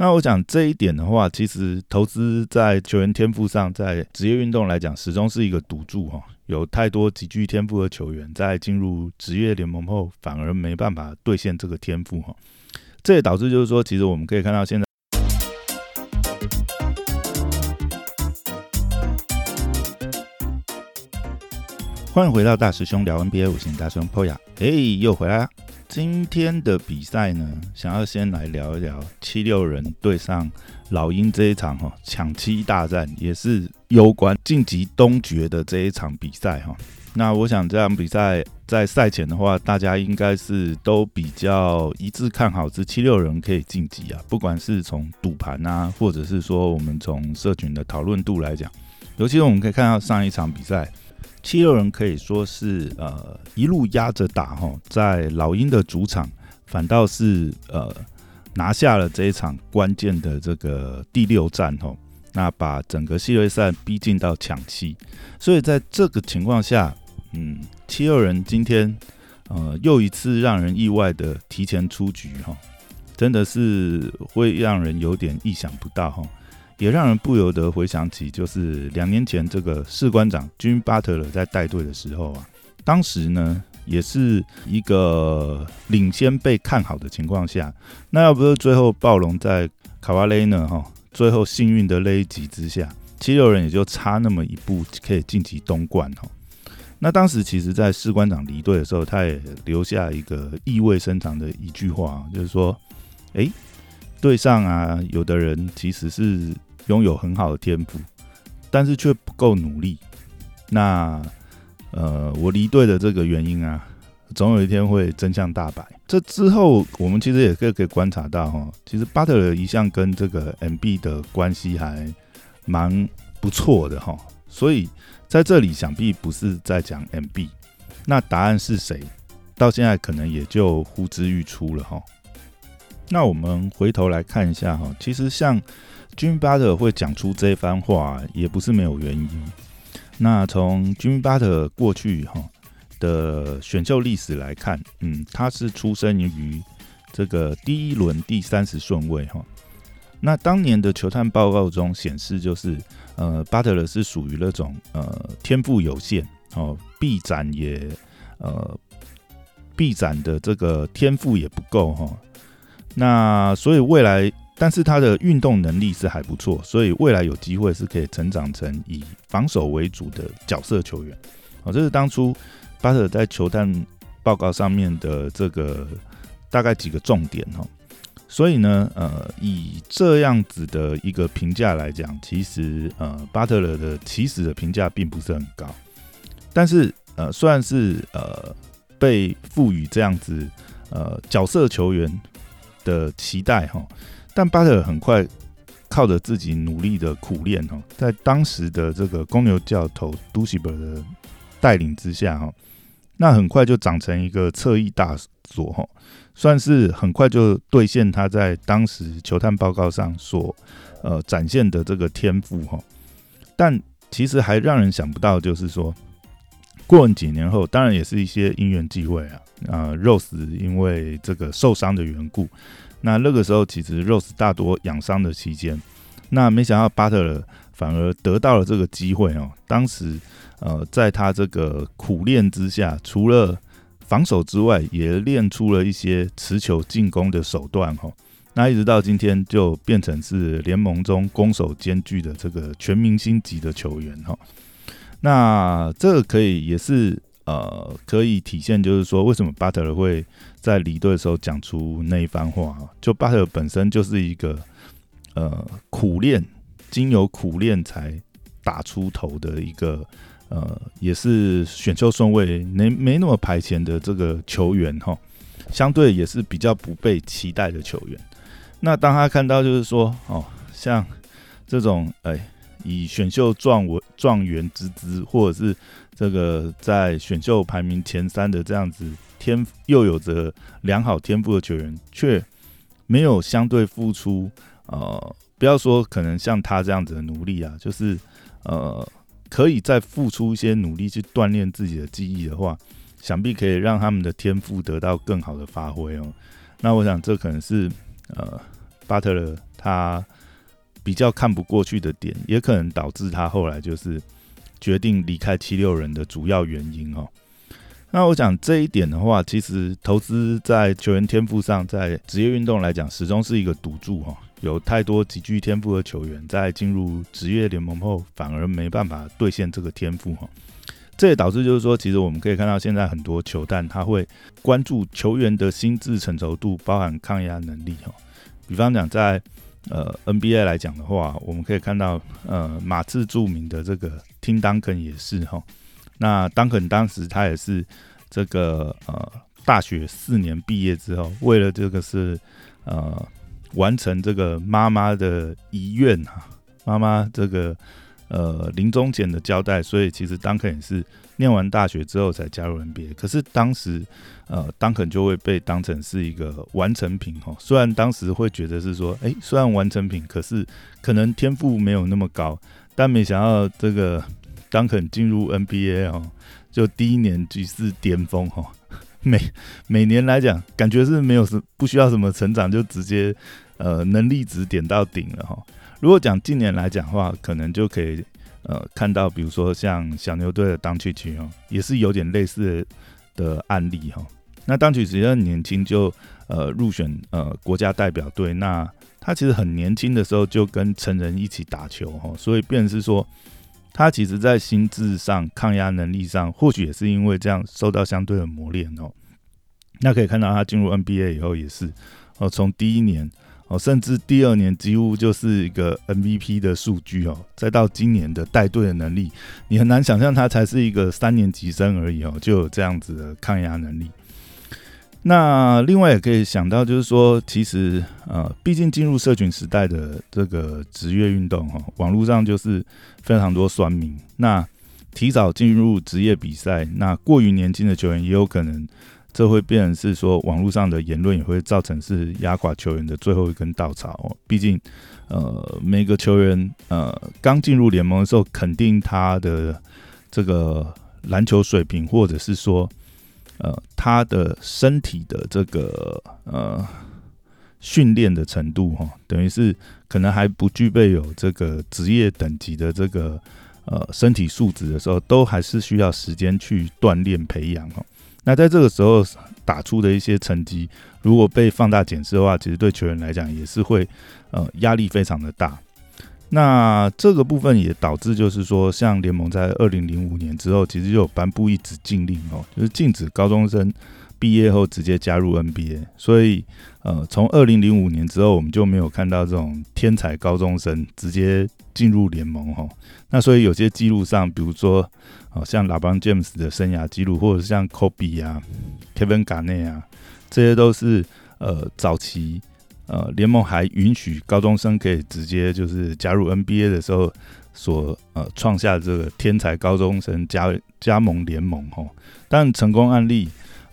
那我想这一点的话，其实投资在球员天赋上，在职业运动来讲，始终是一个赌注哈。有太多极具天赋的球员，在进入职业联盟后，反而没办法兑现这个天赋哈。这也导致就是说，其实我们可以看到现在。欢迎回到大师兄聊 NBA，我是大师兄 Poya，哎，又回来了。今天的比赛呢，想要先来聊一聊七六人对上老鹰这一场哈抢七大战，也是攸关晋级东决的这一场比赛哈。那我想这场比赛在赛前的话，大家应该是都比较一致看好这七六人可以晋级啊。不管是从赌盘啊，或者是说我们从社群的讨论度来讲，尤其是我们可以看到上一场比赛。七六人可以说是呃一路压着打哈，在老鹰的主场反倒是呃拿下了这一场关键的这个第六战哈，那把整个系列赛逼近到抢七，所以在这个情况下，嗯，七六人今天呃又一次让人意外的提前出局哈，真的是会让人有点意想不到哈。也让人不由得回想起，就是两年前这个士官长军巴特勒在带队的时候啊，当时呢也是一个领先被看好的情况下，那要不是最后暴龙在卡瓦雷呢哈，最后幸运的勒级之下，七六人也就差那么一步可以晋级东冠哈。那当时其实，在士官长离队的时候，他也留下一个意味深长的一句话，就是说，哎，队上啊，有的人其实是。拥有很好的天赋，但是却不够努力。那呃，我离队的这个原因啊，总有一天会真相大白。这之后，我们其实也可以可以观察到哈，其实巴特勒一向跟这个 MB 的关系还蛮不错的哈。所以在这里，想必不是在讲 MB。那答案是谁？到现在可能也就呼之欲出了哈。那我们回头来看一下哈，其实像。Jimmy Butler 会讲出这番话，也不是没有原因。那从 Jimmy Butler 过去哈的选秀历史来看，嗯，他是出生于这个第一轮第三十顺位哈。那当年的球探报告中显示，就是呃，巴特勒是属于那种呃天赋有限哦，臂展也呃臂展的这个天赋也不够哈。那所以未来。但是他的运动能力是还不错，所以未来有机会是可以成长成以防守为主的角色球员。好，这是当初巴特在球探报告上面的这个大概几个重点哈。所以呢，呃，以这样子的一个评价来讲，其实呃，巴特勒的起始的评价并不是很高。但是呃，虽然是呃被赋予这样子呃角色球员的期待哈。但巴特很快靠着自己努力的苦练哦，在当时的这个公牛教头杜西伯的带领之下哈，那很快就长成一个侧翼大佐哈，算是很快就兑现他在当时球探报告上所呃展现的这个天赋哈。但其实还让人想不到，就是说过几年后，当然也是一些因缘际会啊啊，Rose 因为这个受伤的缘故。那那个时候，其实 Rose 大多养伤的期间，那没想到巴特勒反而得到了这个机会哦。当时，呃，在他这个苦练之下，除了防守之外，也练出了一些持球进攻的手段哈。那一直到今天，就变成是联盟中攻守兼具的这个全明星级的球员哈。那这个可以也是。呃，可以体现就是说，为什么巴特尔会在离队的时候讲出那一番话啊？就巴特尔本身就是一个呃苦练，经由苦练才打出头的一个呃，也是选秀顺位 没没那么排前的这个球员哈，相对也是比较不被期待的球员。那当他看到就是说，哦，像这种哎。以选秀状元状元之姿，或者是这个在选秀排名前三的这样子天又有着良好天赋的球员，却没有相对付出，呃，不要说可能像他这样子的努力啊，就是呃，可以再付出一些努力去锻炼自己的记忆的话，想必可以让他们的天赋得到更好的发挥哦。那我想这可能是呃巴特勒他比较看不过去的点，也可能导致他后来就是决定离开七六人的主要原因哦。那我讲这一点的话，其实投资在球员天赋上，在职业运动来讲，始终是一个赌注哈。有太多极具天赋的球员在进入职业联盟后，反而没办法兑现这个天赋哈。这也导致就是说，其实我们可以看到，现在很多球探他会关注球员的心智成熟度，包含抗压能力哈。比方讲，在呃 NBA 来讲的话，我们可以看到呃马刺著名的这个 Tim Duncan 也是哈。那 Duncan 当时他也是这个呃大学四年毕业之后，为了这个是呃。完成这个妈妈的遗愿哈，妈妈这个呃临终前的交代，所以其实当肯也是念完大学之后才加入 NBA。可是当时呃当肯就会被当成是一个完成品哈，虽然当时会觉得是说，哎，虽然完成品，可是可能天赋没有那么高，但没想到这个当肯进入 NBA 哈，就第一年即是巅峰哈。每每年来讲，感觉是没有什不需要什么成长，就直接呃能力值点到顶了哈。如果讲近年来讲话，可能就可以呃看到，比如说像小牛队的当曲奇哦，也是有点类似的案例哈。那当曲奇很年轻就呃入选呃国家代表队，那他其实很年轻的时候就跟成人一起打球哈，所以便是说。他其实，在心智上、抗压能力上，或许也是因为这样受到相对的磨练哦。那可以看到，他进入 NBA 以后也是哦，从第一年哦，甚至第二年几乎就是一个 MVP 的数据哦，再到今年的带队的能力，你很难想象他才是一个三年级生而已哦，就有这样子的抗压能力。那另外也可以想到，就是说，其实呃，毕竟进入社群时代的这个职业运动哈，网络上就是非常多酸民。那提早进入职业比赛，那过于年轻的球员也有可能，这会变成是说，网络上的言论也会造成是压垮球员的最后一根稻草哦。毕竟呃，每个球员呃刚进入联盟的时候，肯定他的这个篮球水平，或者是说。呃，他的身体的这个呃训练的程度哈，等于是可能还不具备有这个职业等级的这个呃身体素质的时候，都还是需要时间去锻炼培养哦。那在这个时候打出的一些成绩，如果被放大检视的话，其实对球员来讲也是会呃压力非常的大。那这个部分也导致，就是说，像联盟在二零零五年之后，其实就有颁布一纸禁令哦，就是禁止高中生毕业后直接加入 NBA。所以，呃，从二零零五年之后，我们就没有看到这种天才高中生直接进入联盟哈。那所以有些记录上，比如说，哦，像拉邦 James 的生涯记录，或者是像 Kobe 啊、Kevin Garnett 啊，这些都是呃早期。呃，联盟还允许高中生可以直接就是加入 NBA 的时候所呃创下这个天才高中生加加盟联盟哈，但成功案例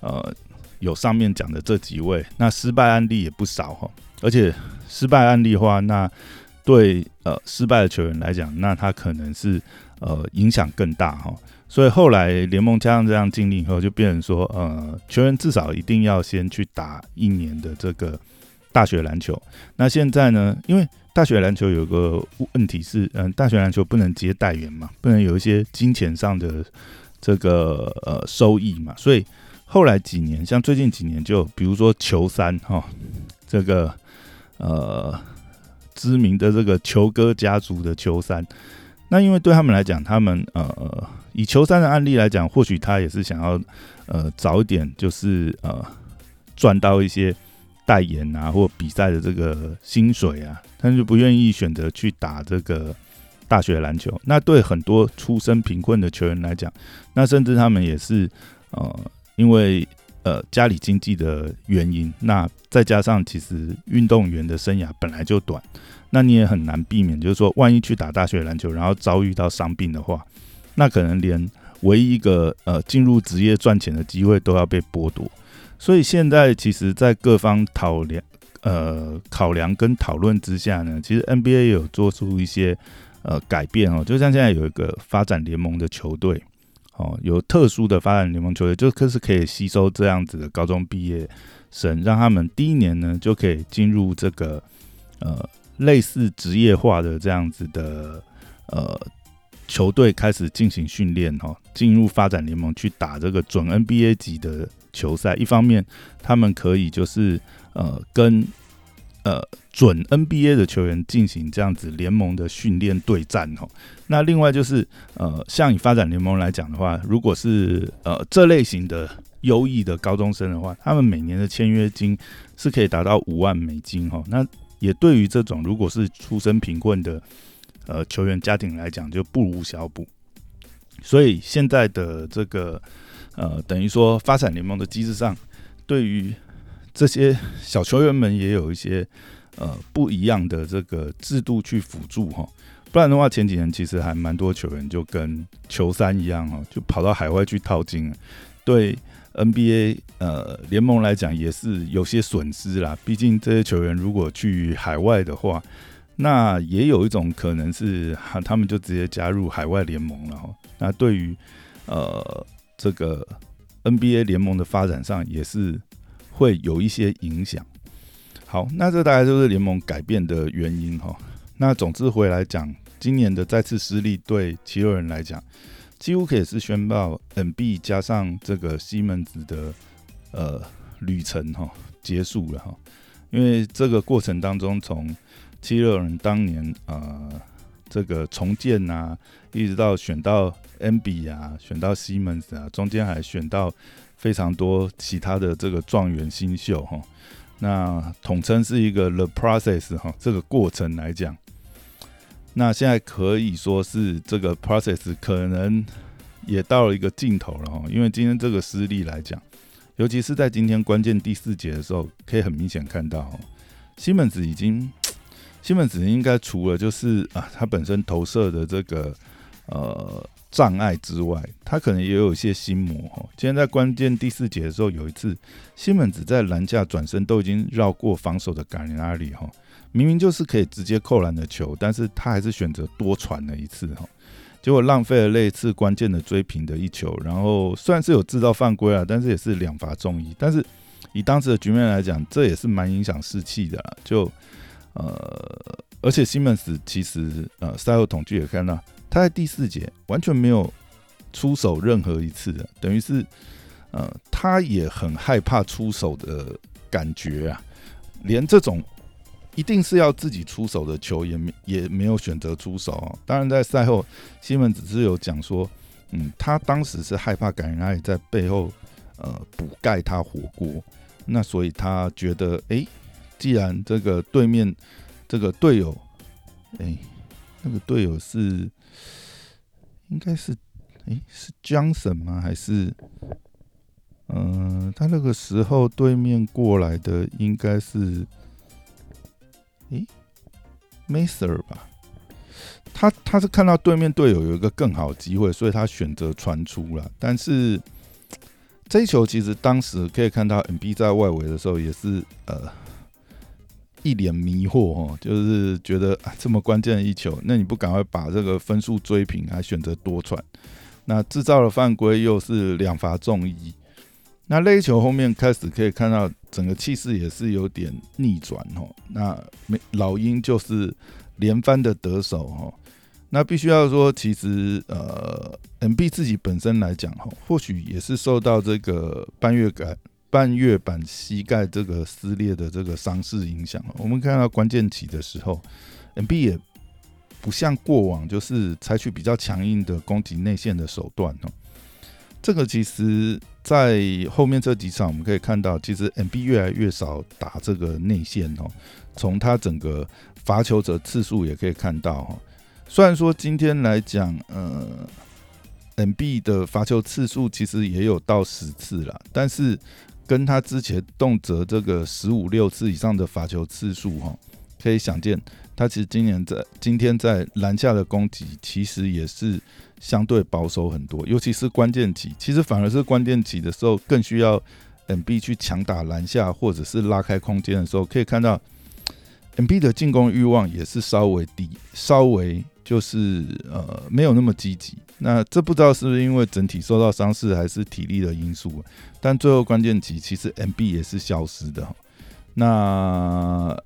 呃有上面讲的这几位，那失败案例也不少哈，而且失败案例的话，那对呃失败的球员来讲，那他可能是呃影响更大哈，所以后来联盟加上这样禁令以后，就变成说呃球员至少一定要先去打一年的这个。大学篮球，那现在呢？因为大学篮球有个问题是，嗯，大学篮球不能接代言嘛，不能有一些金钱上的这个呃收益嘛，所以后来几年，像最近几年，就比如说球三哈，这个呃知名的这个球哥家族的球三，那因为对他们来讲，他们呃以球三的案例来讲，或许他也是想要呃早一点，就是呃赚到一些。代言啊，或比赛的这个薪水啊，他就不愿意选择去打这个大学篮球。那对很多出身贫困的球员来讲，那甚至他们也是呃，因为呃家里经济的原因，那再加上其实运动员的生涯本来就短，那你也很难避免，就是说万一去打大学篮球，然后遭遇到伤病的话，那可能连唯一一个呃进入职业赚钱的机会都要被剥夺。所以现在其实，在各方讨量、呃考量跟讨论之下呢，其实 NBA 有做出一些呃改变哦。就像现在有一个发展联盟的球队，哦，有特殊的发展联盟球队，就可是可以吸收这样子的高中毕业生，让他们第一年呢就可以进入这个呃类似职业化的这样子的呃球队开始进行训练哦，进入发展联盟去打这个准 NBA 级的球赛。一方面，他们可以就是呃跟呃准 NBA 的球员进行这样子联盟的训练对战哦。那另外就是呃像以发展联盟来讲的话，如果是呃这类型的优异的高中生的话，他们每年的签约金是可以达到五万美金哈。那也对于这种如果是出身贫困的呃球员家庭来讲，就不无小补。所以现在的这个呃，等于说发展联盟的机制上，对于这些小球员们也有一些呃不一样的这个制度去辅助哈。不然的话，前几年其实还蛮多球员就跟球三一样哈，就跑到海外去套金。对 NBA 呃联盟来讲也是有些损失啦。毕竟这些球员如果去海外的话，那也有一种可能是他们就直接加入海外联盟了哈。那对于呃这个 NBA 联盟的发展上也是会有一些影响。好，那这大概就是联盟改变的原因哈。那总之回来讲，今年的再次失利对七六人来讲。几乎可以是宣告，N B 加上这个西门子的呃旅程哈结束了哈，因为这个过程当中，从七六人当年啊这个重建啊，一直到选到 N B 啊，选到西门子啊，中间还选到非常多其他的这个状元新秀哈，那统称是一个 The Process 哈，这个过程来讲。那现在可以说是这个 process 可能也到了一个尽头了哈，因为今天这个失利来讲，尤其是在今天关键第四节的时候，可以很明显看到，西门子已经，西门子应该除了就是啊，他本身投射的这个呃障碍之外，他可能也有一些心魔哈。今天在关键第四节的时候，有一次西门子在篮下转身都已经绕过防守的感人阿里哈。明明就是可以直接扣篮的球，但是他还是选择多传了一次哈，结果浪费了那一次关键的追平的一球。然后虽然是有制造犯规啊，但是也是两罚中一。但是以当时的局面来讲，这也是蛮影响士气的。就呃，而且西门斯其实呃赛后统计也看到，他在第四节完全没有出手任何一次的，等于是呃他也很害怕出手的感觉啊，连这种。一定是要自己出手的球，也没也没有选择出手。当然，在赛后，西门只是有讲说，嗯，他当时是害怕感人爱在背后呃补盖他火锅，那所以他觉得，哎，既然这个对面这个队友，哎，那个队友是应该是，哎，是江神吗？还是，嗯，他那个时候对面过来的应该是。诶 m a s e r 吧，他他是看到对面队友有一个更好机会，所以他选择传出了。但是这一球其实当时可以看到，MB 在外围的时候也是呃一脸迷惑哦，就是觉得啊这么关键的一球，那你不赶快把这个分数追平，还选择多传，那制造了犯规，又是两罚中一。那勒球后面开始可以看到整个气势也是有点逆转哦。那老鹰就是连番的得手哈。那必须要说，其实呃，MB 自己本身来讲哈，或许也是受到这个半月感半月板膝盖这个撕裂的这个伤势影响。我们看到关键期的时候，MB 也不像过往就是采取比较强硬的攻击内线的手段哦。这个其实。在后面这几场，我们可以看到，其实 M B 越来越少打这个内线哦。从他整个罚球者次数也可以看到哈。虽然说今天来讲，呃，M B 的罚球次数其实也有到十次了，但是跟他之前动辄这个十五六次以上的罚球次数哈，可以想见，他其实今年在今天在篮下的攻击其实也是。相对保守很多，尤其是关键期，其实反而是关键期的时候更需要 M B 去强打篮下或者是拉开空间的时候，可以看到 M B 的进攻欲望也是稍微低，稍微就是呃没有那么积极。那这不知道是不是因为整体受到伤势还是体力的因素，但最后关键期其实 M B 也是消失的。那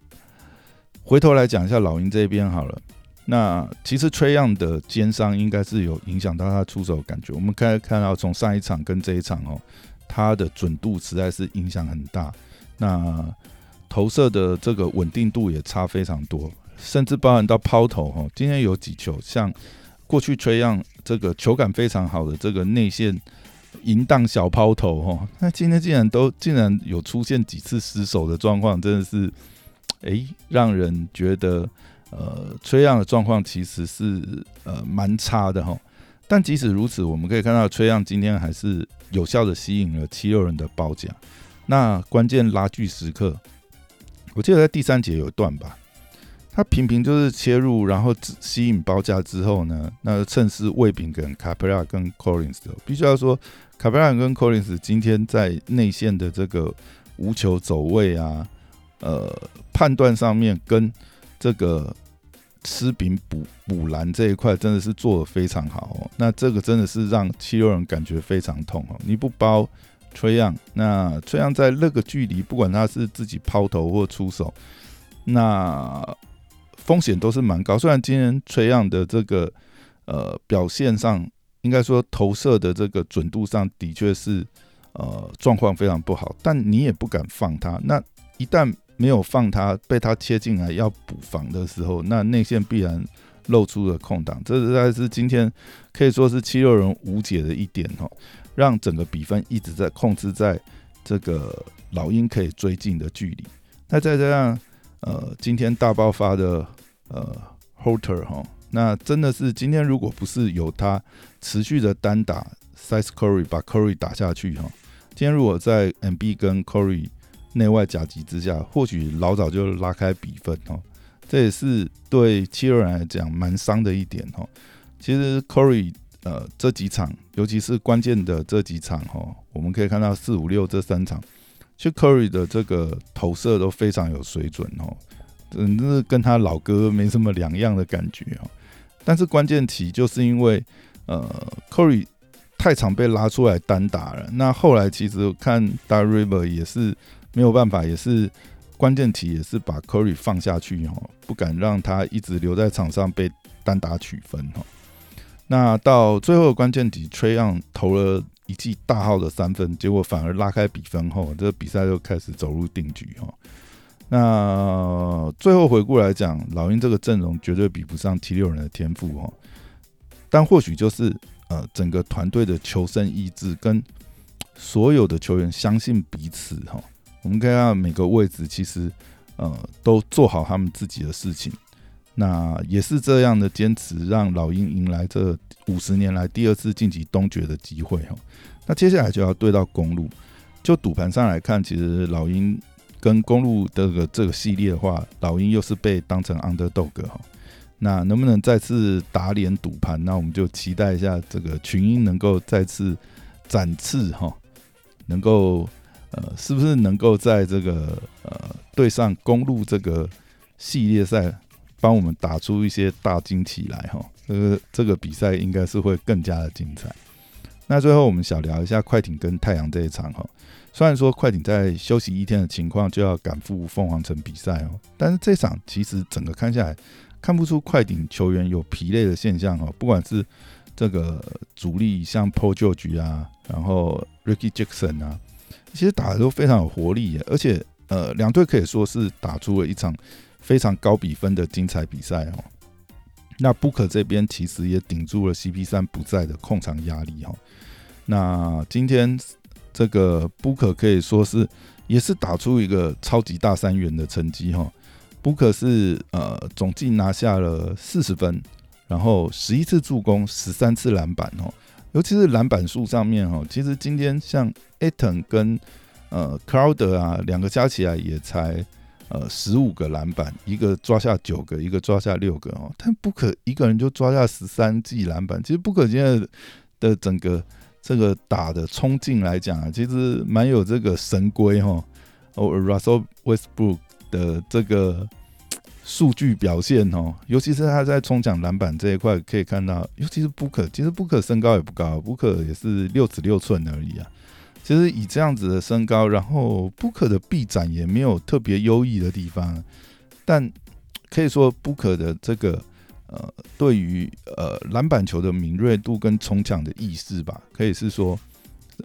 回头来讲一下老鹰这边好了。那其实崔样的肩伤应该是有影响到他出手感觉。我们可以看到从上一场跟这一场哦，他的准度实在是影响很大。那投射的这个稳定度也差非常多，甚至包含到抛投哈。今天有几球像过去崔样这个球感非常好的这个内线淫荡小抛投哈，那今天竟然都竟然有出现几次失手的状况，真的是 哎让人觉得。呃，崔样的状况其实是呃蛮差的哈，但即使如此，我们可以看到崔样今天还是有效的吸引了七六人的包夹。那关键拉锯时刻，我记得在第三节有一段吧，他频频就是切入，然后吸引包夹之后呢，那趁势喂饼跟卡佩拉跟 Collins 的，必须要说卡佩拉跟 Collins 今天在内线的这个无球走位啊，呃判断上面跟这个吃饼补补篮这一块真的是做的非常好哦，那这个真的是让七六人感觉非常痛哦。你不包崔样，那崔样在那个距离，不管他是自己抛投或出手，那风险都是蛮高。虽然今天崔样的这个呃表现上，应该说投射的这个准度上的确是呃状况非常不好，但你也不敢放他。那一旦没有放他，被他切进来要补防的时候，那内线必然露出了空档。这实在是今天可以说是七六人无解的一点哦，让整个比分一直在控制在这个老鹰可以追进的距离。那再加上呃今天大爆发的呃 Holter 哈，那真的是今天如果不是有他持续的单打 Size Curry 把 Curry 打下去哈，今天如果在 MB 跟 Curry 内外夹击之下，或许老早就拉开比分哦。这也是对七六人来讲蛮伤的一点哦。其实 Corey 呃这几场，尤其是关键的这几场哈，我们可以看到四五六这三场，其实 Corey 的这个投射都非常有水准哦，真是跟他老哥没什么两样的感觉哦。但是关键题就是因为呃 Corey 太常被拉出来单打了，那后来其实看 d a r i v e r 也是。没有办法，也是关键题，也是把 Curry 放下去哦，不敢让他一直留在场上被单打取分哦。那到最后的关键题，Trayon 投了一记大号的三分，结果反而拉开比分后，这比赛就开始走入定局哦。那最后回顾来讲，老鹰这个阵容绝对比不上 T 六人的天赋哦，但或许就是呃整个团队的求胜意志跟所有的球员相信彼此哈。我们看到每个位置其实，呃，都做好他们自己的事情。那也是这样的坚持，让老鹰迎来这五十年来第二次晋级东决的机会哈。那接下来就要对到公路。就赌盘上来看，其实老鹰跟公路这个这个系列的话，老鹰又是被当成 underdog 哈。那能不能再次打脸赌盘？那我们就期待一下这个群英能够再次展翅哈，能够。呃，是不是能够在这个呃对上公路这个系列赛，帮我们打出一些大惊奇来哈？这个这个比赛应该是会更加的精彩。那最后我们小聊一下快艇跟太阳这一场哈。虽然说快艇在休息一天的情况就要赶赴凤凰城比赛哦，但是这场其实整个看下来，看不出快艇球员有疲累的现象哦。不管是这个主力像 Paul George 啊，然后 Ricky Jackson 啊。其实打的都非常有活力耶，而且呃，两队可以说是打出了一场非常高比分的精彩比赛哦。那 Booker 这边其实也顶住了 CP 三不在的控场压力哦。那今天这个 book 可以说是也是打出一个超级大三元的成绩哈。Booker 是呃总计拿下了四十分，然后十一次助攻，十三次篮板哦。尤其是篮板数上面哈，其实今天像 Aton 跟呃 Crowder 啊，两个加起来也才呃十五个篮板，一个抓下九个，一个抓下六个哦。但不可一个人就抓下十三记篮板，其实不可现在的整个这个打的冲劲来讲啊，其实蛮有这个神龟哈哦 Russell Westbrook 的这个。数据表现哦，尤其是他在冲抢篮板这一块，可以看到，尤其是布克，其实 book 的身高也不高，布克也是六尺六寸而已啊。其实以这样子的身高，然后布克的臂展也没有特别优异的地方，但可以说 Booker 的这个呃，对于呃篮板球的敏锐度跟冲抢的意识吧，可以是说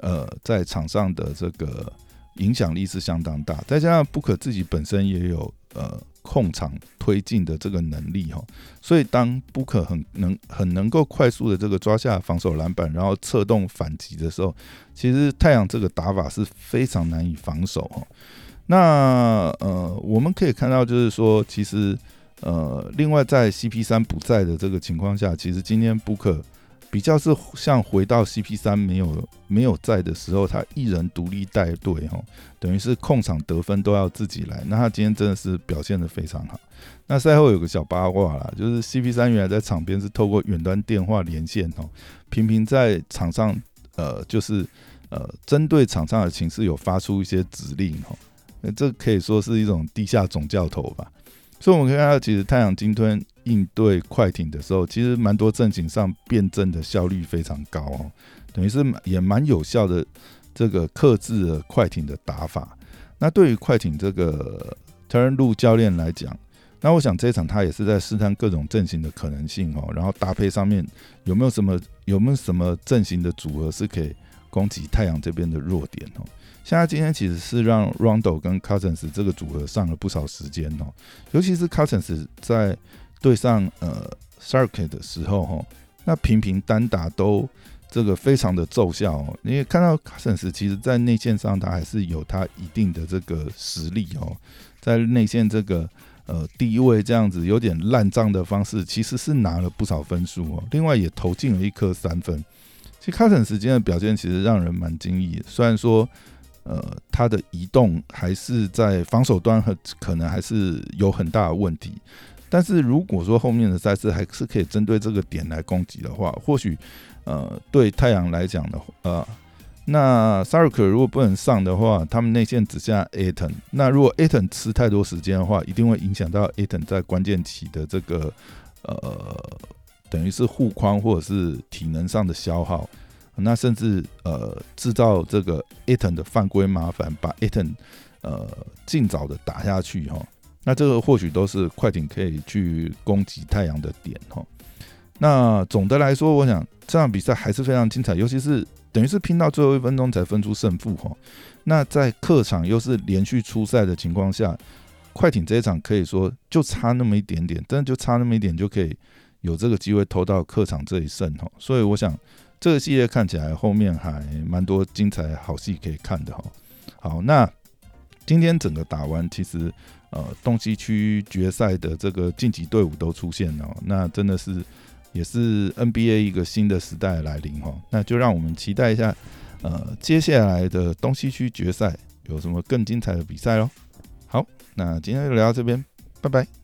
呃在场上的这个影响力是相当大。再加上布克自己本身也有呃。控场推进的这个能力哈，所以当布克很能很能够快速的这个抓下防守篮板，然后策动反击的时候，其实太阳这个打法是非常难以防守哈。那呃，我们可以看到就是说，其实呃，另外在 CP 三不在的这个情况下，其实今天布克。比较是像回到 CP 三没有没有在的时候，他一人独立带队哈，等于是控场得分都要自己来。那他今天真的是表现的非常好。那赛后有个小八卦啦，就是 CP 三原来在场边是透过远端电话连线哦，频频在场上呃就是呃针对场上的情势有发出一些指令哦，这可以说是一种地下总教头吧。所以我们可以看到，其实太阳鲸吞应对快艇的时候，其实蛮多阵型上辩证的效率非常高哦，等于是也蛮有效的这个克制了快艇的打法。那对于快艇这个特伦路教练来讲，那我想这一场他也是在试探各种阵型的可能性哦，然后搭配上面有没有什么有没有什么阵型的组合是可以攻击太阳这边的弱点哦。现在今天其实是让 Rondo 跟 Cousins 这个组合上了不少时间哦，尤其是 Cousins 在对上呃 s a r k 的时候哈，那频频单打都这个非常的奏效哦。你也看到 Cousins 其实在内线上他还是有他一定的这个实力哦，在内线这个呃第一位这样子有点烂账的方式，其实是拿了不少分数哦。另外也投进了一颗三分。其实 Cousins 今天的表现其实让人蛮惊异，虽然说。呃，他的移动还是在防守端和可能还是有很大的问题，但是如果说后面的赛事还是可以针对这个点来攻击的话，或许呃对太阳来讲的呃，那 s a r k 如果不能上的话，他们内线只剩下 Aton，那如果 Aton 吃太多时间的话，一定会影响到 Aton 在关键期的这个呃等于是护框或者是体能上的消耗。那甚至呃制造这个 Eton 的犯规麻烦，把 Eton 呃尽早的打下去哈。那这个或许都是快艇可以去攻击太阳的点哈。那总的来说，我想这场比赛还是非常精彩，尤其是等于是拼到最后一分钟才分出胜负哈。那在客场又是连续出赛的情况下，快艇这一场可以说就差那么一点点，真的就差那么一点就可以有这个机会偷到客场这一胜哈。所以我想。这个系列看起来后面还蛮多精彩好戏可以看的哈。好，那今天整个打完，其实呃东西区决赛的这个晋级队伍都出现了，那真的是也是 NBA 一个新的时代来临哈。那就让我们期待一下，呃接下来的东西区决赛有什么更精彩的比赛喽。好，那今天就聊到这边，拜拜。